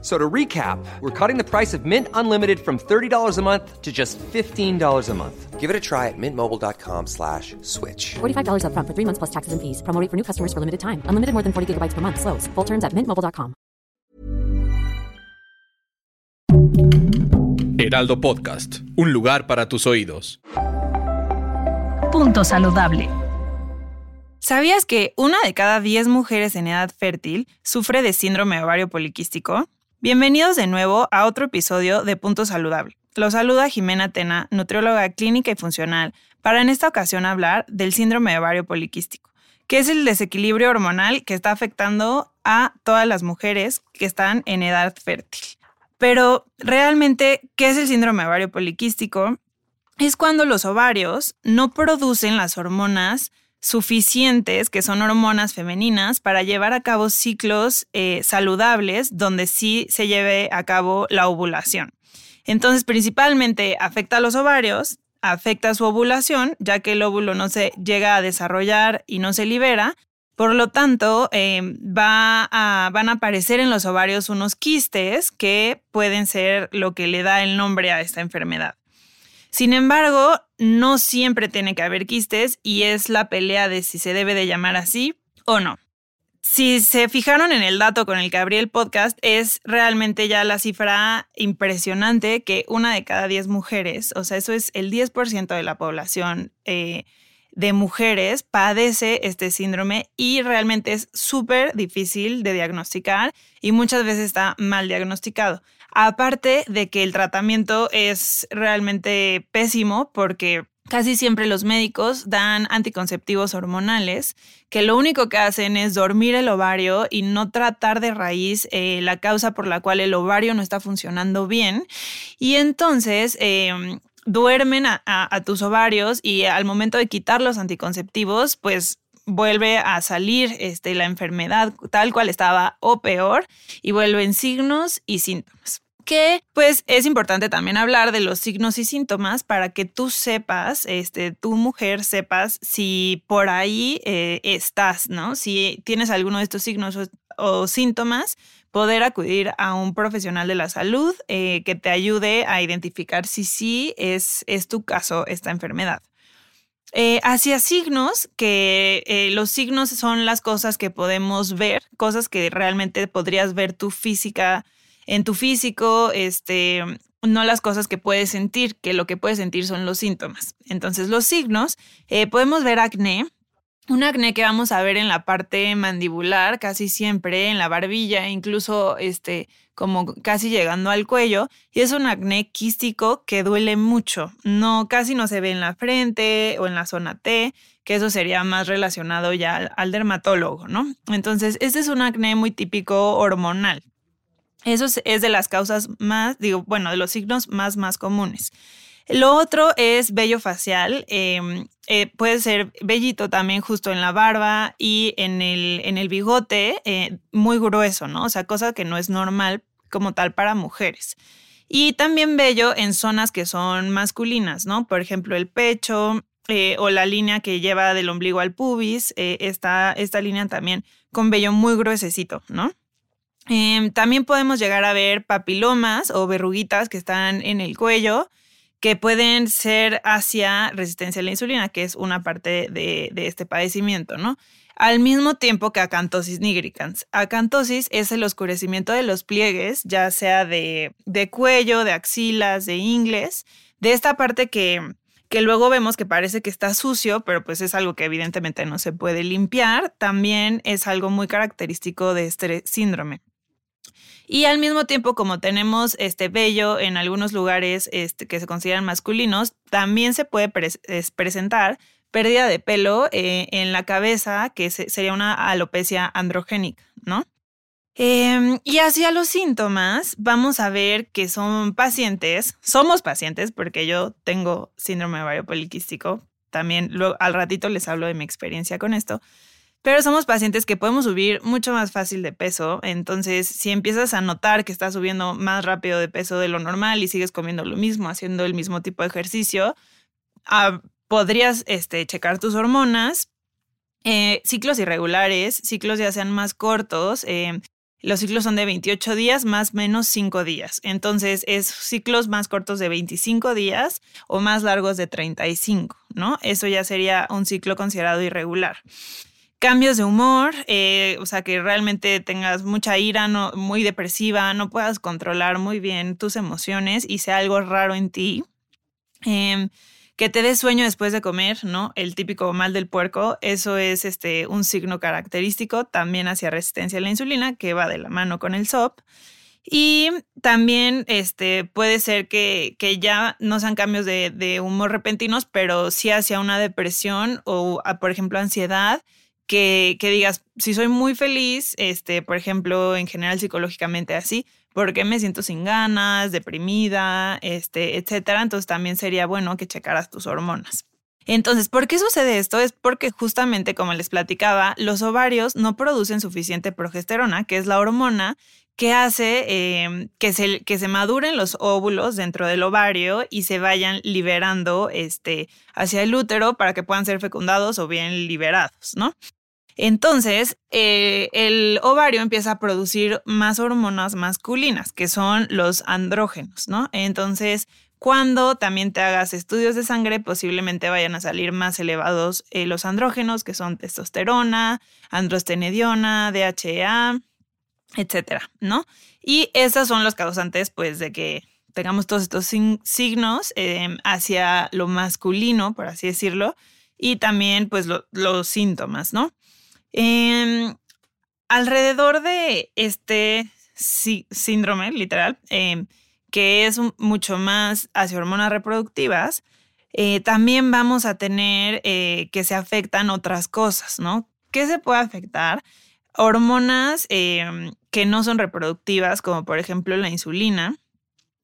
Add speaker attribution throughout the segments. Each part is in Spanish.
Speaker 1: So to recap, we're cutting the price of Mint Unlimited from $30 a month to just $15 a month.
Speaker 2: Give it a try at mintmobile.com slash switch.
Speaker 3: $45 upfront for three months plus taxes and fees. Promo rate for new customers for limited time. Unlimited more than 40 gigabytes per month. Slows. Full terms at mintmobile.com.
Speaker 4: Heraldo Podcast. Un lugar para tus oídos.
Speaker 5: Punto saludable.
Speaker 6: ¿Sabías que una de cada 10 mujeres en edad fértil sufre de síndrome ovario poliquístico? Bienvenidos de nuevo a otro episodio de Punto Saludable. Los saluda Jimena Tena, nutrióloga clínica y funcional, para en esta ocasión hablar del síndrome ovario poliquístico, que es el desequilibrio hormonal que está afectando a todas las mujeres que están en edad fértil. Pero realmente, ¿qué es el síndrome ovario poliquístico? Es cuando los ovarios no producen las hormonas suficientes, que son hormonas femeninas, para llevar a cabo ciclos eh, saludables donde sí se lleve a cabo la ovulación. Entonces, principalmente afecta a los ovarios, afecta su ovulación, ya que el óvulo no se llega a desarrollar y no se libera. Por lo tanto, eh, va a, van a aparecer en los ovarios unos quistes que pueden ser lo que le da el nombre a esta enfermedad. Sin embargo, no siempre tiene que haber quistes y es la pelea de si se debe de llamar así o no. Si se fijaron en el dato con el que abrí el podcast, es realmente ya la cifra impresionante que una de cada 10 mujeres, o sea, eso es el 10% de la población eh, de mujeres, padece este síndrome y realmente es súper difícil de diagnosticar y muchas veces está mal diagnosticado. Aparte de que el tratamiento es realmente pésimo porque casi siempre los médicos dan anticonceptivos hormonales que lo único que hacen es dormir el ovario y no tratar de raíz eh, la causa por la cual el ovario no está funcionando bien. Y entonces... Em, duermen a, tus ovarios y al momento de quitar los anticonceptivos, pues vuelve a salir este, la enfermedad tal cual estaba o peor y vuelven signos y síntomas que pues es importante también hablar de los signos y síntomas para que tú sepas, este, tu mujer sepas si por ahí eh, estás, ¿no? Si tienes alguno de estos signos o, síntomas, poder acudir a un profesional de la salud eh, que te ayude a identificar si sí es, es tu caso esta enfermedad. Eh, hacia signos, que eh, los signos son las cosas que podemos ver, cosas que realmente podrías ver tu física, en tu físico, este, no las cosas que puedes sentir, que lo que puedes sentir son los síntomas. Entonces, los signos, eh, podemos ver acné, un acné que vamos a ver en la parte mandibular, casi siempre, en la barbilla, incluso este, como casi llegando al cuello, y es un acné quístico que duele mucho. No, casi no se ve en la frente o en la zona T, que eso sería más relacionado ya al, dermatólogo, ¿no? Entonces, este es un acné muy típico hormonal. Eso es, de las causas más, digo, bueno, de los signos más, más comunes. Lo otro es vello facial. Em, eh, puede ser vellito también justo en la barba y en el, en el bigote, eh, muy grueso, ¿no? O sea, cosa que no es normal como tal para mujeres. Y también vello en zonas que son masculinas, ¿no? Por ejemplo, el pecho eh, o la línea que lleva del ombligo al pubis, esta, esta línea también con vello muy gruesecito, ¿no? Em, también podemos llegar a ver papilomas o verruguitas que están en el cuello que pueden ser hacia resistencia a la insulina, que es una parte de, de este padecimiento, ¿no? al mismo tiempo que acantosis nigricans. Acantosis es el oscurecimiento de los pliegues, ya sea de, cuello, de axilas, de ingles, de esta parte que, que luego vemos que parece que está sucio, pero pues es algo que evidentemente no se puede limpiar, también es algo muy característico de este síndrome. Y al mismo tiempo, como tenemos este vello en algunos lugares este, que se consideran masculinos, también se puede presentar pérdida de pelo eh, en la cabeza, que sería una alopecia androgénica, ¿no? Em, y hacia los síntomas, vamos a ver que son pacientes, somos pacientes, porque yo tengo síndrome ovario poliquístico, también al ratito les hablo de mi experiencia con esto, Pero somos pacientes que podemos subir mucho más fácil de peso. Entonces, si empiezas a notar que estás subiendo más rápido de peso de lo normal y sigues comiendo lo mismo, haciendo el mismo tipo de ejercicio, ah, podrías este, checar tus hormonas. Eh, ciclos irregulares, ciclos ya sean más cortos, eh, los ciclos son de 28 días más menos 5 días. Entonces, es ciclos más cortos de 25 días o más largos de 35, ¿no? Eso ya sería un ciclo considerado irregular. Cambios de humor, eh, o sea, que realmente tengas mucha ira, no, muy depresiva, no puedas controlar muy bien tus emociones y sea algo raro en ti. Em, que te des sueño después de comer, ¿no? El típico mal del puerco, eso es este, un signo característico también hacia resistencia a la insulina, que va de la mano con el SOP. Y también este, puede ser que, que ya no sean cambios de, de, humor repentinos, pero sí hacia una depresión o, por ejemplo, ansiedad, que, digas, si soy muy feliz, este, por ejemplo, en general psicológicamente así, porque me siento sin ganas, deprimida, este, etcétera. Entonces también sería bueno que checaras tus hormonas. Entonces, ¿por qué sucede esto? Es porque justamente, como les platicaba, los ovarios no producen suficiente progesterona, que es la hormona que hace em, que, se, que se maduren los óvulos dentro del ovario y se vayan liberando este, hacia el útero para que puedan ser fecundados o bien liberados, ¿no? Entonces, eh, el ovario empieza a producir más hormonas masculinas, que son los andrógenos, ¿no? Entonces, cuando también te hagas estudios de sangre, posiblemente vayan a salir más elevados eh, los andrógenos, que son testosterona, androstenediona, DHEA, etcétera, ¿no? Y esos son los causantes, pues, de que tengamos todos estos signos em, hacia lo masculino, por así decirlo, y también, pues, los síntomas, ¿no? Em, alrededor de este síndrome, literal, em, que es mucho más hacia hormonas reproductivas, eh, también vamos a tener eh, que se afectan otras cosas, ¿no? ¿Qué se puede afectar? Hormonas em, que no son reproductivas, como por ejemplo la insulina,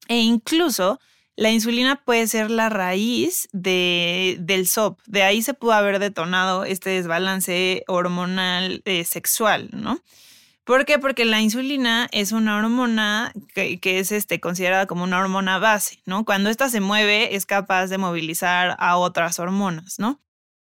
Speaker 6: e incluso la insulina puede ser la raíz de, del SOP. De ahí se pudo haber detonado este desbalance hormonal eh, sexual, ¿no? ¿Por qué? Porque la insulina es una hormona que, es este, considerada como una hormona base, ¿no? Cuando esta se mueve es capaz de movilizar a otras hormonas, ¿no?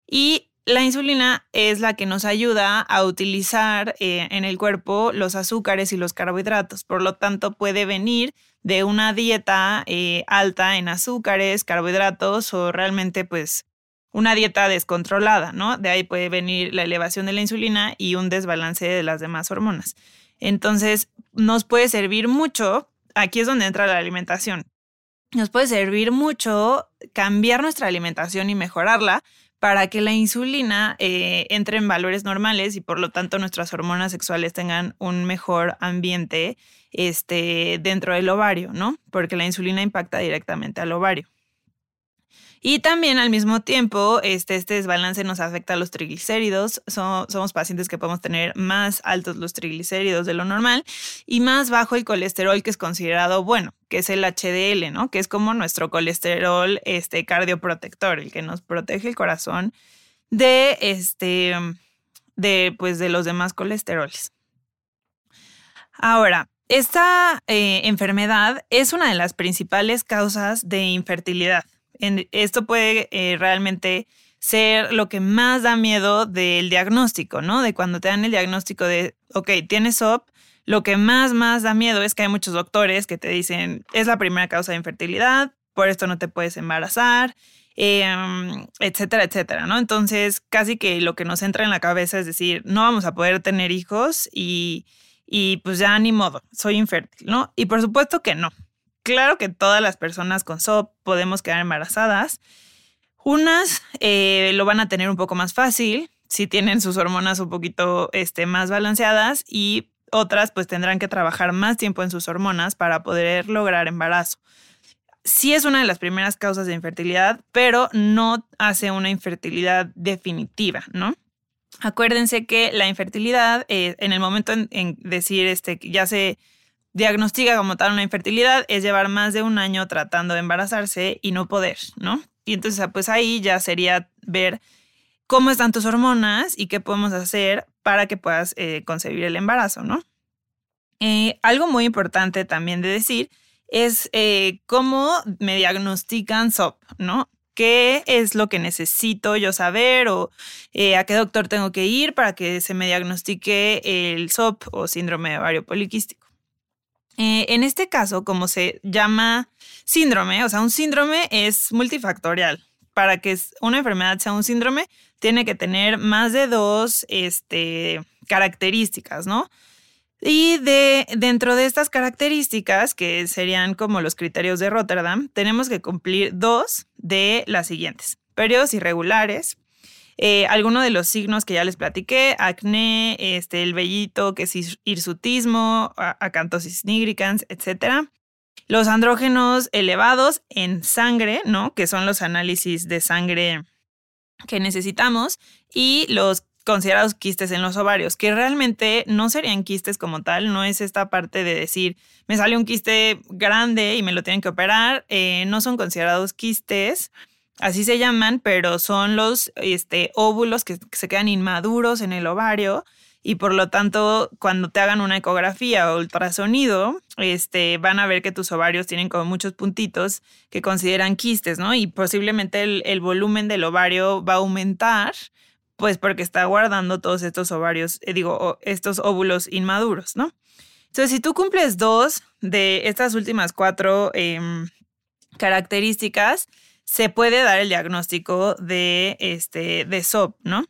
Speaker 6: Y la insulina es la que nos ayuda a utilizar eh, en el cuerpo los azúcares y los carbohidratos. Por lo tanto, puede venir de una dieta eh, alta en azúcares, carbohidratos o realmente pues una dieta descontrolada, ¿no? De ahí puede venir la elevación de la insulina y un desbalance de las demás hormonas. Entonces, nos puede servir mucho, aquí es donde entra la alimentación, nos puede servir mucho cambiar nuestra alimentación y mejorarla para que la insulina eh, entre en valores normales y por lo tanto nuestras hormonas sexuales tengan un mejor ambiente este, dentro del ovario, ¿no? Porque la insulina impacta directamente al ovario. Y también al mismo tiempo, este, este desbalance nos afecta a los triglicéridos. somos pacientes que podemos tener más altos los triglicéridos de lo normal y más bajo el colesterol que es considerado bueno, que es el HDL, ¿no? Que es como nuestro colesterol este, cardioprotector, el que nos protege el corazón de, este, de, pues, de los demás colesteroles. Ahora, esta eh, enfermedad es una de las principales causas de infertilidad esto puede eh, realmente ser lo que más da miedo del diagnóstico, ¿no? De cuando te dan el diagnóstico de, ok, tienes SOP, lo que más, más da miedo es que hay muchos doctores que te dicen, es la primera causa de infertilidad, por esto no te puedes embarazar, em, etcétera, etcétera, ¿no? Entonces, casi que lo que nos entra en la cabeza es decir, no vamos a poder tener hijos y, y pues ya ni modo, soy infértil, ¿no? Y por supuesto que no. Claro que todas las personas con SOP podemos quedar embarazadas. Unas eh, lo van a tener un poco más fácil si tienen sus hormonas un poquito este, más balanceadas y otras pues tendrán que trabajar más tiempo en sus hormonas para poder lograr embarazo. Sí es una de las primeras causas de infertilidad, pero no hace una infertilidad definitiva, ¿no? Acuérdense que la infertilidad, eh, en el momento en, en decir este, ya se diagnostica como tal una infertilidad es llevar más de un año tratando de embarazarse y no poder, ¿no? Y entonces, pues ahí ya sería ver cómo están tus hormonas y qué podemos hacer para que puedas eh, concebir el embarazo, ¿no? Eh, algo muy importante también de decir es eh, cómo me diagnostican SOP, ¿no? ¿Qué es lo que necesito yo saber o a qué doctor tengo que ir para que se me diagnostique el SOP o síndrome de ovario poliquístico? En este caso, como se llama síndrome, o sea, un síndrome es multifactorial. Para que una enfermedad sea un síndrome, tiene que tener más de dos este, características, ¿no? Y de, dentro de estas características, que serían como los criterios de Rotterdam, tenemos que cumplir dos de las siguientes. Periodos irregulares, eh, alguno de los signos que ya les platiqué, acné, este, el vellito, que es hirsutismo, acantosis nigricans, etc. Los andrógenos elevados en sangre, ¿no? Que son los análisis de sangre que necesitamos y los considerados quistes en los ovarios, que realmente no serían quistes como tal, no es esta parte de decir, me sale un quiste grande y me lo tienen que operar, eh, no son considerados quistes, así se llaman, pero son los este, óvulos que se quedan inmaduros en el ovario y por lo tanto cuando te hagan una ecografía o ultrasonido, este, van a ver que tus ovarios tienen como muchos puntitos que consideran quistes, ¿no? Y posiblemente el, volumen del ovario va a aumentar, pues porque está guardando todos estos ovarios, eh, digo, estos óvulos inmaduros, ¿no? Entonces, si tú cumples dos de estas últimas cuatro em, características, se puede dar el diagnóstico de, este, de SOP, ¿no?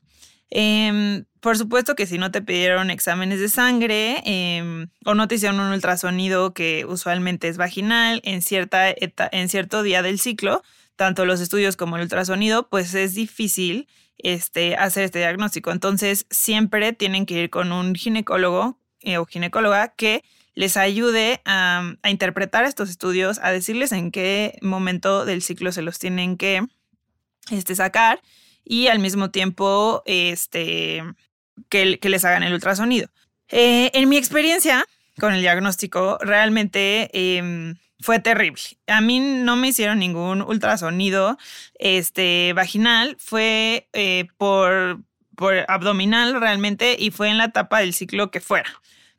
Speaker 6: Em, por supuesto que si no te pidieron exámenes de sangre em, o no te hicieron un ultrasonido que usualmente es vaginal en, cierta en cierto día del ciclo, tanto los estudios como el ultrasonido, pues es difícil este, hacer este diagnóstico. Entonces, siempre tienen que ir con un ginecólogo eh, o ginecóloga que les ayude a, interpretar estos estudios, a decirles en qué momento del ciclo se los tienen que este, sacar y al mismo tiempo este, que, les hagan el ultrasonido. Eh, en mi experiencia con el diagnóstico, realmente em, fue terrible. A mí no me hicieron ningún ultrasonido este, vaginal, fue eh, por, por abdominal realmente y fue en la etapa del ciclo que fuera.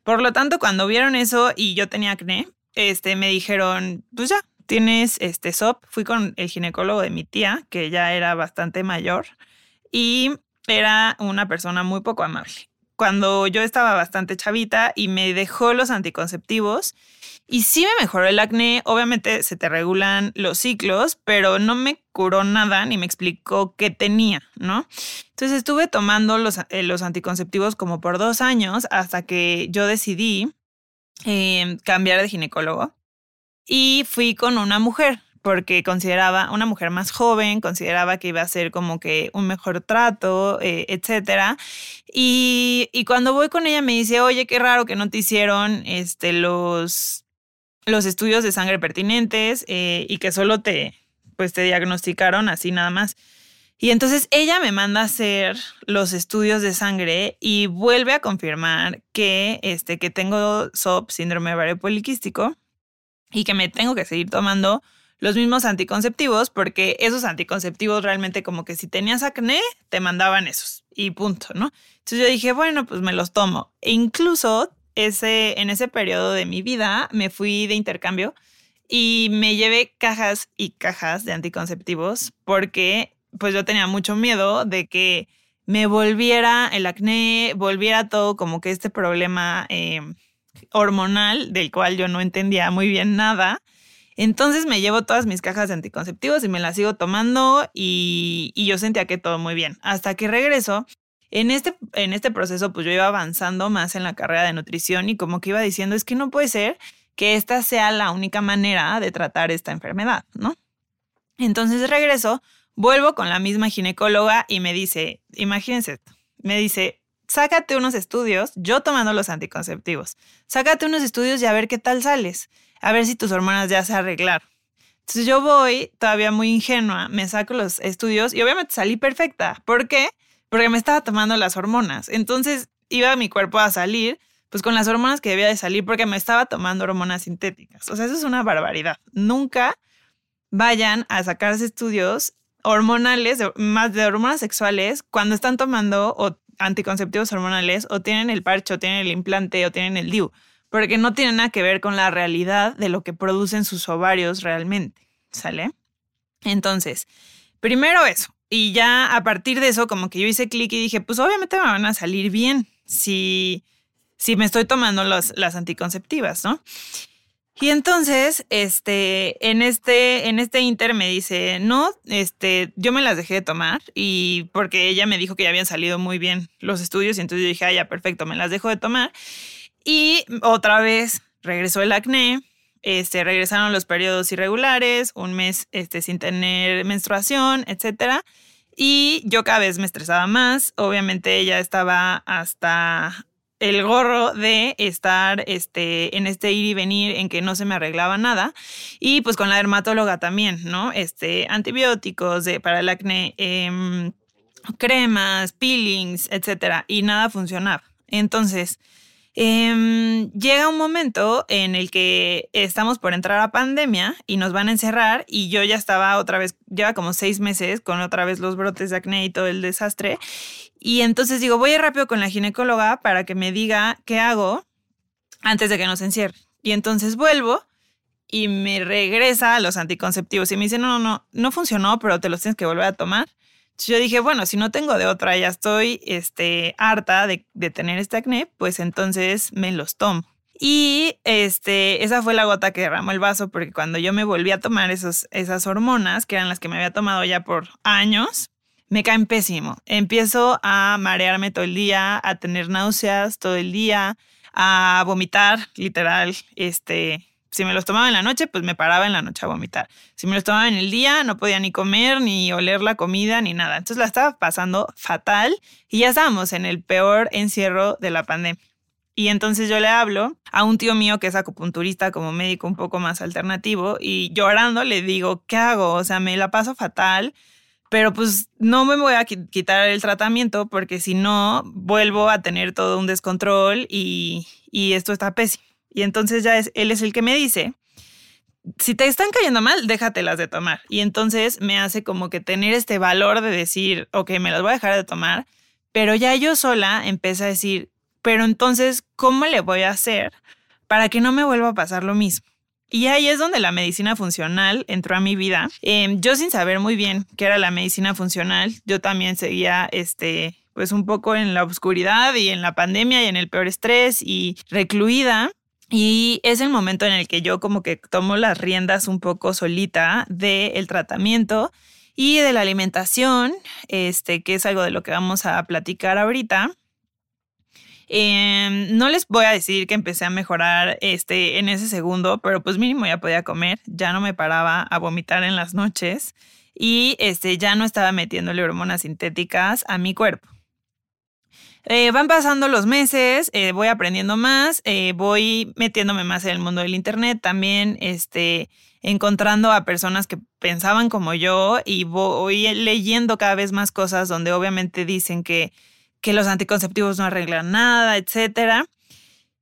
Speaker 6: Por lo tanto, cuando vieron eso y yo tenía acné, este, me dijeron, pues ya, tienes este SOP. Fui con el ginecólogo de mi tía, que ya era bastante mayor, y era una persona muy poco amable. Cuando yo estaba bastante chavita y me dejó los anticonceptivos, y sí me mejoró el acné, obviamente se te regulan los ciclos, pero no me curó nada ni me explicó qué tenía, ¿no? Entonces estuve tomando los, eh, anticonceptivos como por dos años hasta que yo decidí eh, cambiar de ginecólogo y fui con una mujer porque consideraba una mujer más joven, consideraba que iba a ser como que un mejor trato, eh, etcétera. Y, cuando voy con ella me dice, oye, qué raro que no te hicieron este, los, los estudios de sangre pertinentes eh, y que solo te, pues, te diagnosticaron así nada más. Y entonces ella me manda a hacer los estudios de sangre y vuelve a confirmar que, este, que tengo SOP, síndrome ovario poliquístico, y que me tengo que seguir tomando los mismos anticonceptivos porque esos anticonceptivos realmente como que si tenías acné te mandaban esos y punto, ¿no? Entonces yo dije, bueno, pues me los tomo. E incluso ese, en ese periodo de mi vida me fui de intercambio y me llevé cajas y cajas de anticonceptivos porque pues yo tenía mucho miedo de que me volviera el acné, volviera todo como que este problema eh, hormonal del cual yo no entendía muy bien nada. Entonces me llevo todas mis cajas de anticonceptivos y me las sigo tomando y, yo sentía que todo muy bien. Hasta que regreso, en este, en este proceso pues yo iba avanzando más en la carrera de nutrición y como que iba diciendo es que no puede ser que esta sea la única manera de tratar esta enfermedad, ¿no? Entonces regreso, vuelvo con la misma ginecóloga y me dice, imagínense me dice, sácate unos estudios, yo tomando los anticonceptivos, sácate unos estudios y a ver qué tal sales, a ver si tus hormonas ya se arreglaron. Entonces yo voy todavía muy ingenua, me saco los estudios y obviamente salí perfecta. ¿Por qué? Porque me estaba tomando las hormonas. Entonces iba mi cuerpo a salir pues con las hormonas que debía de salir porque me estaba tomando hormonas sintéticas. O sea, eso es una barbaridad. Nunca vayan a sacarse estudios hormonales, más de hormonas sexuales, cuando están tomando anticonceptivos hormonales o tienen el parche o tienen el implante o tienen el DIU, porque no tiene nada que ver con la realidad de lo que producen sus ovarios realmente, ¿sale? Entonces, primero eso, y ya a partir de eso como que yo hice clic y dije, pues obviamente me van a salir bien si, si me estoy tomando las anticonceptivas, ¿no? Y entonces, este, en este, en este inter me dice, no, este, yo me las dejé de tomar y porque ella me dijo que ya habían salido muy bien los estudios y entonces yo dije, ah, ya, perfecto, me las dejo de tomar. Y otra vez regresó el acné, este, regresaron los periodos irregulares, un mes, este, sin tener menstruación, etcétera. Y yo cada vez me estresaba más. Obviamente ella estaba hasta el gorro de estar este, en este ir y venir en que no se me arreglaba nada. Y pues con la dermatóloga también, ¿no? Este, antibióticos de, para el acné, em, cremas, peelings, etcétera. Y nada funcionaba. Entonces, Em, llega un momento en el que estamos por entrar a pandemia y nos van a encerrar y yo ya estaba otra vez, lleva como seis meses con otra vez los brotes de acné y todo el desastre. Y entonces digo, voy a ir rápido con la ginecóloga para que me diga qué hago antes de que nos encierre. Y entonces vuelvo y me regresa a los anticonceptivos y me dice, no, no, no, no funcionó, pero te los tienes que volver a tomar yo dije, bueno, si no tengo de otra, ya estoy este, harta de, tener este acné, pues entonces me los tomo. Y este, esa fue la gota que derramó el vaso, porque cuando yo me volví a tomar esos, esas hormonas, que eran las que me había tomado ya por años, me caen pésimo. Empiezo a marearme todo el día, a tener náuseas todo el día, a vomitar, literal, este, si me los tomaba en la noche, pues me paraba en la noche a vomitar. Si me los tomaba en el día, no podía ni comer, ni oler la comida, ni nada. Entonces la estaba pasando fatal y ya estábamos en el peor encierro de la pandemia. Y entonces yo le hablo a un tío mío que es acupunturista como médico un poco más alternativo y llorando le digo, ¿qué hago? O sea, me la paso fatal, pero pues no me voy a quitar el tratamiento porque si no vuelvo a tener todo un descontrol y, y esto está pésimo. Y entonces ya es, él es el que me dice, si te están cayendo mal, déjatelas de tomar. Y entonces me hace como que tener este valor de decir, ok, me las voy a dejar de tomar, pero ya yo sola empecé a decir, pero entonces, ¿cómo le voy a hacer para que no me vuelva a pasar lo mismo? Y ahí es donde la medicina funcional entró a mi vida. Em, yo sin saber muy bien qué era la medicina funcional, yo también seguía este pues un poco en la oscuridad y en la pandemia y en el peor estrés y recluida. Y es el momento en el que yo como que tomo las riendas un poco solita del tratamiento y de la alimentación, este, que es algo de lo que vamos a platicar ahorita. Em, no les voy a decir que empecé a mejorar este, en ese segundo, pero pues mínimo ya podía comer, ya no me paraba a vomitar en las noches y este, ya no estaba metiéndole hormonas sintéticas a mi cuerpo. Eh, van pasando los meses, eh, voy aprendiendo más, eh, voy metiéndome más en el mundo del Internet, también este, encontrando a personas que pensaban como yo y voy leyendo cada vez más cosas donde obviamente dicen que, que los anticonceptivos no arreglan nada, etc.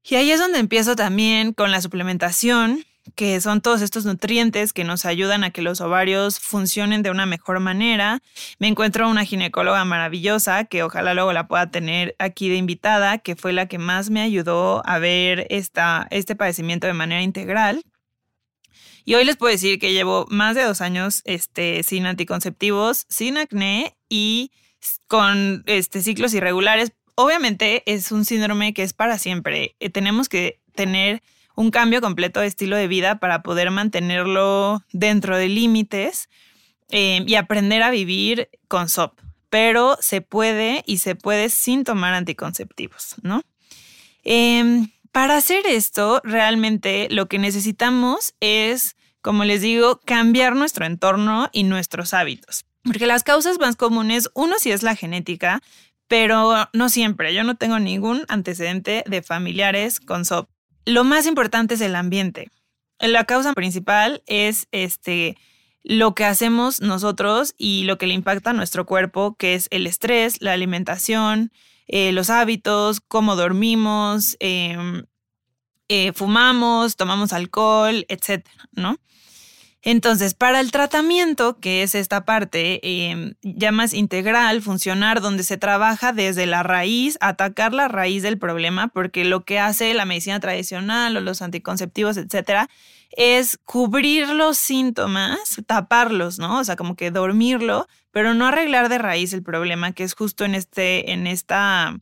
Speaker 6: Y ahí es donde empiezo también con la suplementación que son todos estos nutrientes que nos ayudan a que los ovarios funcionen de una mejor manera. Me encuentro una ginecóloga maravillosa que ojalá luego la pueda tener aquí de invitada, que fue la que más me ayudó a ver esta, este padecimiento de manera integral. Y hoy les puedo decir que llevo más de dos años este, sin anticonceptivos, sin acné y con este, ciclos irregulares. Obviamente es un síndrome que es para siempre. Eh, tenemos que tener un cambio completo de estilo de vida para poder mantenerlo dentro de límites eh, y aprender a vivir con SOP. Pero se puede y se puede sin tomar anticonceptivos, ¿no? Em, para hacer esto, realmente lo que necesitamos es, como les digo, cambiar nuestro entorno y nuestros hábitos. Porque las causas más comunes, uno sí es la genética, pero no siempre. Yo no tengo ningún antecedente de familiares con SOP. Lo más importante es el ambiente. La causa principal es este lo que hacemos nosotros y lo que le impacta a nuestro cuerpo, que es el estrés, la alimentación, eh, los hábitos, cómo dormimos, em, eh, fumamos, tomamos alcohol, etcétera, ¿no? Entonces, para el tratamiento, que es esta parte eh, ya más integral, funcionar, donde se trabaja desde la raíz, atacar la raíz del problema, porque lo que hace la medicina tradicional o los anticonceptivos, etcétera, es cubrir los síntomas, taparlos, ¿no? O sea, como que dormirlo, pero no arreglar de raíz el problema, que es justo en este, en esta,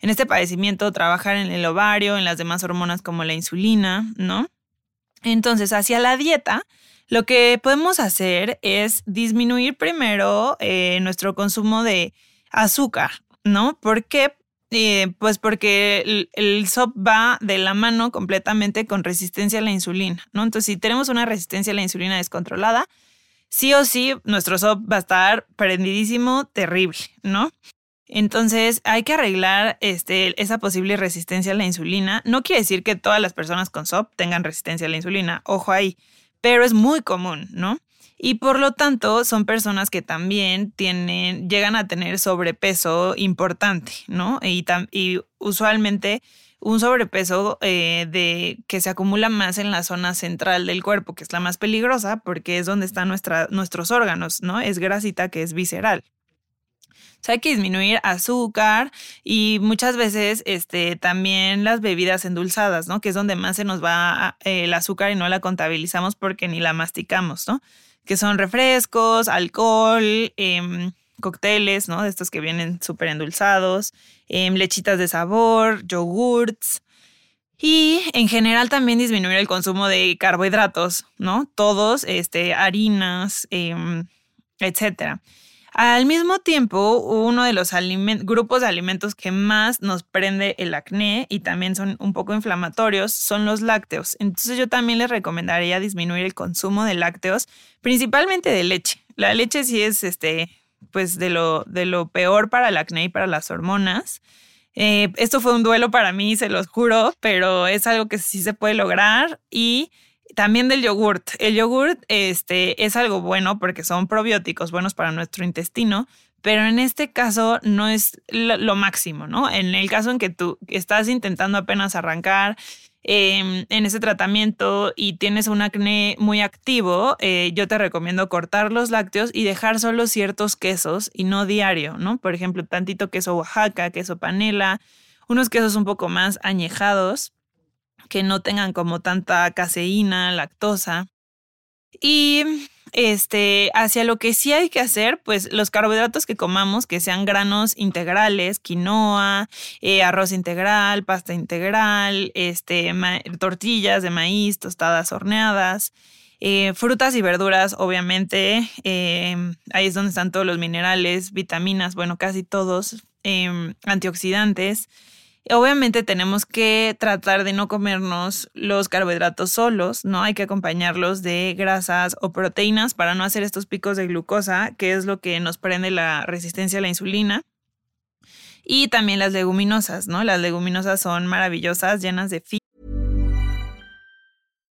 Speaker 6: en este padecimiento, trabajar en el ovario, en las demás hormonas como la insulina, ¿no? Entonces, hacia la dieta, lo que podemos hacer es disminuir primero eh, nuestro consumo de azúcar, ¿no? ¿Por qué? Eh, pues porque el, el, SOP va de la mano completamente con resistencia a la insulina, ¿no? Entonces, si tenemos una resistencia a la insulina descontrolada, sí o sí nuestro SOP va a estar prendidísimo, terrible, ¿no? Entonces hay que arreglar este, esa posible resistencia a la insulina. No quiere decir que todas las personas con SOP tengan resistencia a la insulina, ojo ahí, pero es muy común, ¿no? Y por lo tanto son personas que también tienen, llegan a tener sobrepeso importante, ¿no? Y, usualmente un sobrepeso eh, de, que se acumula más en la zona central del cuerpo, que es la más peligrosa porque es donde están nuestros órganos, ¿no? Es grasita que es visceral. O sea, hay que disminuir azúcar y muchas veces este, también las bebidas endulzadas, ¿no? Que es donde más se nos va el azúcar y no la contabilizamos porque ni la masticamos, ¿no? Que son refrescos, alcohol, eh, cócteles, ¿no? De estos que vienen súper endulzados, eh, lechitas de sabor, yogurts. Y en general también disminuir el consumo de carbohidratos, ¿no? Todos, este, harinas, eh, etcétera. Al mismo tiempo, uno de los grupos de alimentos que más nos prende el acné y también son un poco inflamatorios son los lácteos. Entonces yo también les recomendaría disminuir el consumo de lácteos, principalmente de leche. La leche sí es este, pues de lo, de lo peor para el acné y para las hormonas. Eh, esto fue un duelo para mí, se los juro, pero es algo que sí se puede lograr y también del yogurt. El yogurt este, es algo bueno porque son probióticos buenos para nuestro intestino, pero en este caso no es lo, máximo, ¿no? En el caso en que tú estás intentando apenas arrancar em, en ese tratamiento y tienes un acné muy activo, eh, yo te recomiendo cortar los lácteos y dejar solo ciertos quesos y no diario, ¿no? Por ejemplo, tantito queso Oaxaca, queso panela, unos quesos un poco más añejados que no tengan como tanta caseína, lactosa. Y este, hacia lo que sí hay que hacer, pues los carbohidratos que comamos, que sean granos integrales, quinoa, eh, arroz integral, pasta integral, este, tortillas de maíz, tostadas horneadas, eh, frutas y verduras, obviamente, em, ahí es donde están todos los minerales, vitaminas, bueno, casi todos, em, antioxidantes. Obviamente tenemos que tratar de no comernos los carbohidratos solos, ¿no? Hay que acompañarlos de grasas o proteínas para no hacer estos picos de glucosa, que es lo que nos prende la resistencia a la insulina. Y también las leguminosas, ¿no? Las leguminosas son maravillosas, llenas de fibra.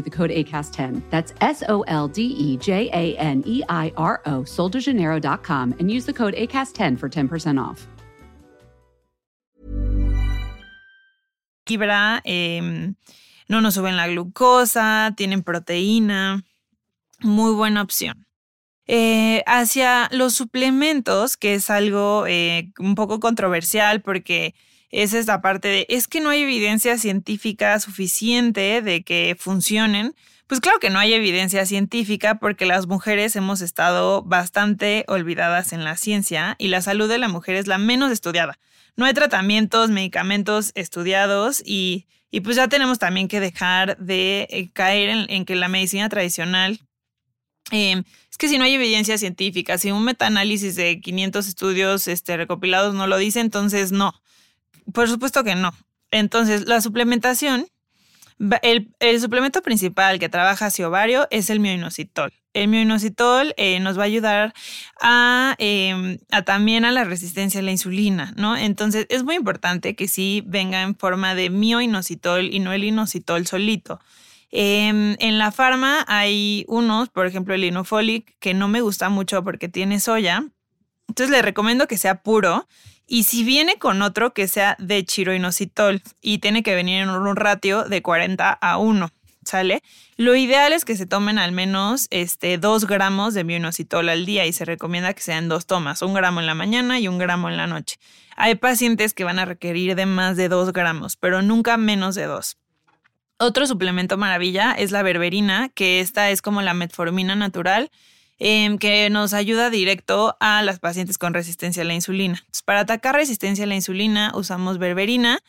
Speaker 7: with the code ACAST10. That's S O L D E J A N E I R O, soldejaneiro.com, and use the code ACAST10 for 10% off.
Speaker 6: fibra, eh, no nos suben la glucosa, tienen proteína. Muy buena opción. Eh, hacia los suplementos, que es algo eh, un poco controversial porque es esta parte de, es que no hay evidencia científica suficiente de que funcionen. Pues claro que no hay evidencia científica porque las mujeres hemos estado bastante olvidadas en la ciencia y la salud de la mujer es la menos estudiada. No hay tratamientos, medicamentos estudiados y, y pues ya tenemos también que dejar de eh, caer en, que la medicina tradicional eh, es que si no hay evidencia científica, si un metaanálisis de 500 estudios este, recopilados no lo dice, entonces no. Por supuesto que no. Entonces, la suplementación, el, suplemento principal que trabaja hacia ovario es el mioinositol. El mioinositol eh, nos va a ayudar a, eh, a, también a la resistencia a la insulina, ¿no? Entonces, es muy importante que sí venga en forma de mioinositol y no el inositol solito. Eh, en la farma hay unos, por ejemplo el Inofolic, que no me gusta mucho porque tiene soya. Entonces le recomiendo que sea puro. Y si viene con otro, que sea de chiroinositol. Y tiene que venir en un ratio de 40 a 1. ¿Sale? Lo ideal es que se tomen al menos este, 2 gramos de mioinositol al día y se recomienda que sean dos tomas, un gramo en la mañana y un gramo en la noche. Hay pacientes que van a requerir de más de 2 gramos, pero nunca menos de 2. Otro suplemento maravilla es la berberina, que esta es como la metformina natural, eh, que nos ayuda directo a las pacientes con resistencia a la insulina. Para atacar resistencia a la insulina usamos berberina,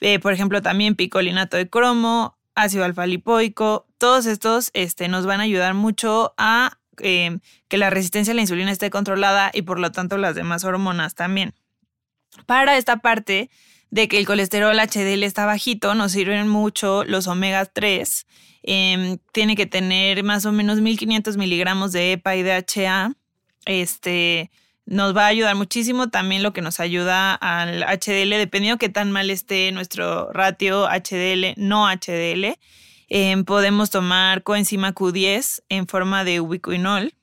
Speaker 6: eh, por ejemplo también picolinato de cromo, ácido alfa lipoico, todos estos este, nos van a ayudar mucho a eh, que la resistencia a la insulina esté controlada y por lo tanto las demás hormonas también. Para esta parte de que el colesterol HDL está bajito, nos sirven mucho los omega 3. Eh, tiene que tener más o menos 1500 miligramos de EPA y DHA. Este nos va a ayudar muchísimo. También lo que nos ayuda al HDL, dependiendo qué tan mal esté nuestro ratio HDL, no HDL. Eh, podemos tomar coenzima Q10 en forma de ubiquinol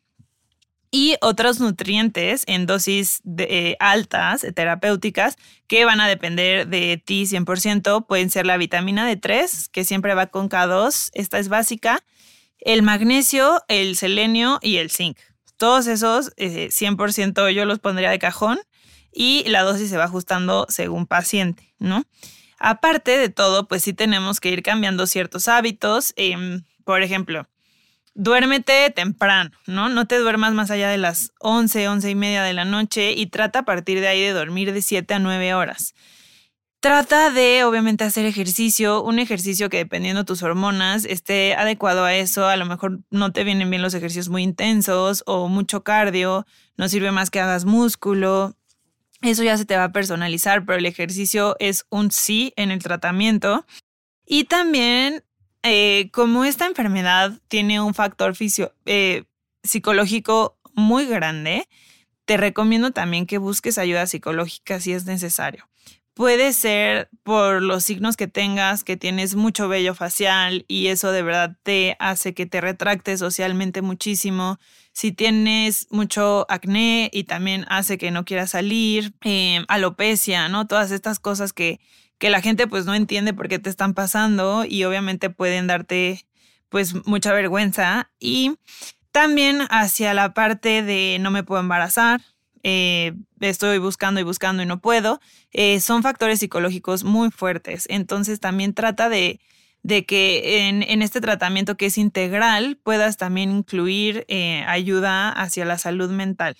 Speaker 6: y otros nutrientes en dosis eh, altas, terapéuticas, que van a depender de ti 100%. Pueden ser la vitamina D3, que siempre va con K2, esta es básica, el magnesio, el selenio y el zinc. Todos esos, eh, 100% yo los pondría de cajón y la dosis se va ajustando según paciente, ¿no? Aparte de todo, pues sí tenemos que ir cambiando ciertos hábitos. Eh, por ejemplo, duérmete temprano, ¿no? No te duermas más allá de las 11, 11 y media de la noche y trata a partir de ahí de dormir de 7 a 9 horas. Trata de, obviamente, hacer ejercicio, un ejercicio que dependiendo de tus hormonas esté adecuado a eso. A lo mejor no te vienen bien los ejercicios muy intensos o mucho cardio, no sirve más que hagas músculo. Eso ya se te va a personalizar, pero el ejercicio es un sí en el tratamiento. Y también eh, como esta enfermedad tiene un factor fisio, eh, psicológico muy grande, te recomiendo también que busques ayuda psicológica si es necesario. Puede ser por los signos que tengas, que tienes mucho vello facial y eso de verdad te hace que te retractes socialmente muchísimo. Si tienes mucho acné y también hace que no quieras salir, eh, alopecia, ¿no? Todas estas cosas que, que la gente pues no entiende por qué te están pasando y obviamente pueden darte pues mucha vergüenza y también hacia la parte de no me puedo embarazar, eh, estoy buscando y buscando y no puedo, eh, son factores psicológicos muy fuertes. Entonces también trata de, de que en, en, este tratamiento que es integral puedas también incluir eh, ayuda hacia la salud mental.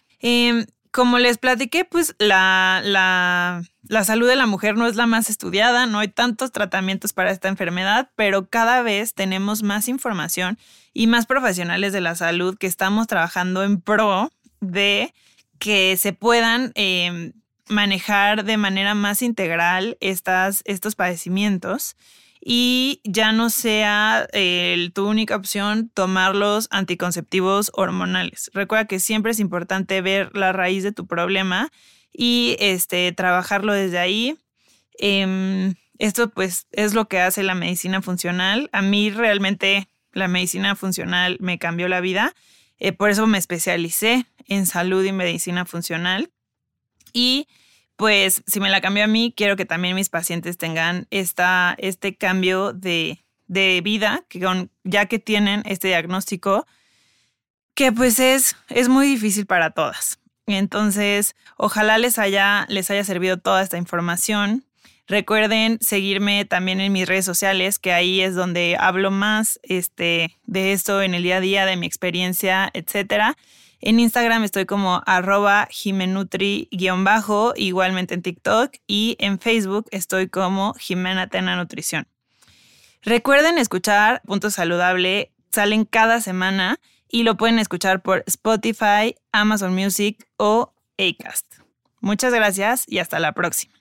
Speaker 6: Em, como les platiqué, pues la, la, la, salud de la mujer no es la más estudiada, no hay tantos tratamientos para esta enfermedad, pero cada vez tenemos más información y más profesionales de la salud que estamos trabajando en pro de que se puedan eh, manejar de manera más integral estas, estos padecimientos y ya no sea eh, tu única opción tomar los anticonceptivos hormonales. Recuerda que siempre es importante ver la raíz de tu problema y este, trabajarlo desde ahí. Eh, esto pues es lo que hace la medicina funcional. A mí realmente la medicina funcional me cambió la vida. Eh, por eso me especialicé en salud y medicina funcional. Y pues si me la cambió a mí, quiero que también mis pacientes tengan esta, este cambio de, de vida, que ya que tienen este diagnóstico, que pues es, es muy difícil para todas. Entonces, ojalá les haya, les haya servido toda esta información. Recuerden seguirme también en mis redes sociales, que ahí es donde hablo más este, de esto en el día a día, de mi experiencia, etc. En Instagram estoy como arroba jimenutri-bajo, igualmente en TikTok y en Facebook estoy como Jimena Tena Nutrición. Recuerden escuchar Punto Saludable, salen cada semana y lo pueden escuchar por Spotify, Amazon Music o Acast. Muchas gracias y hasta la próxima.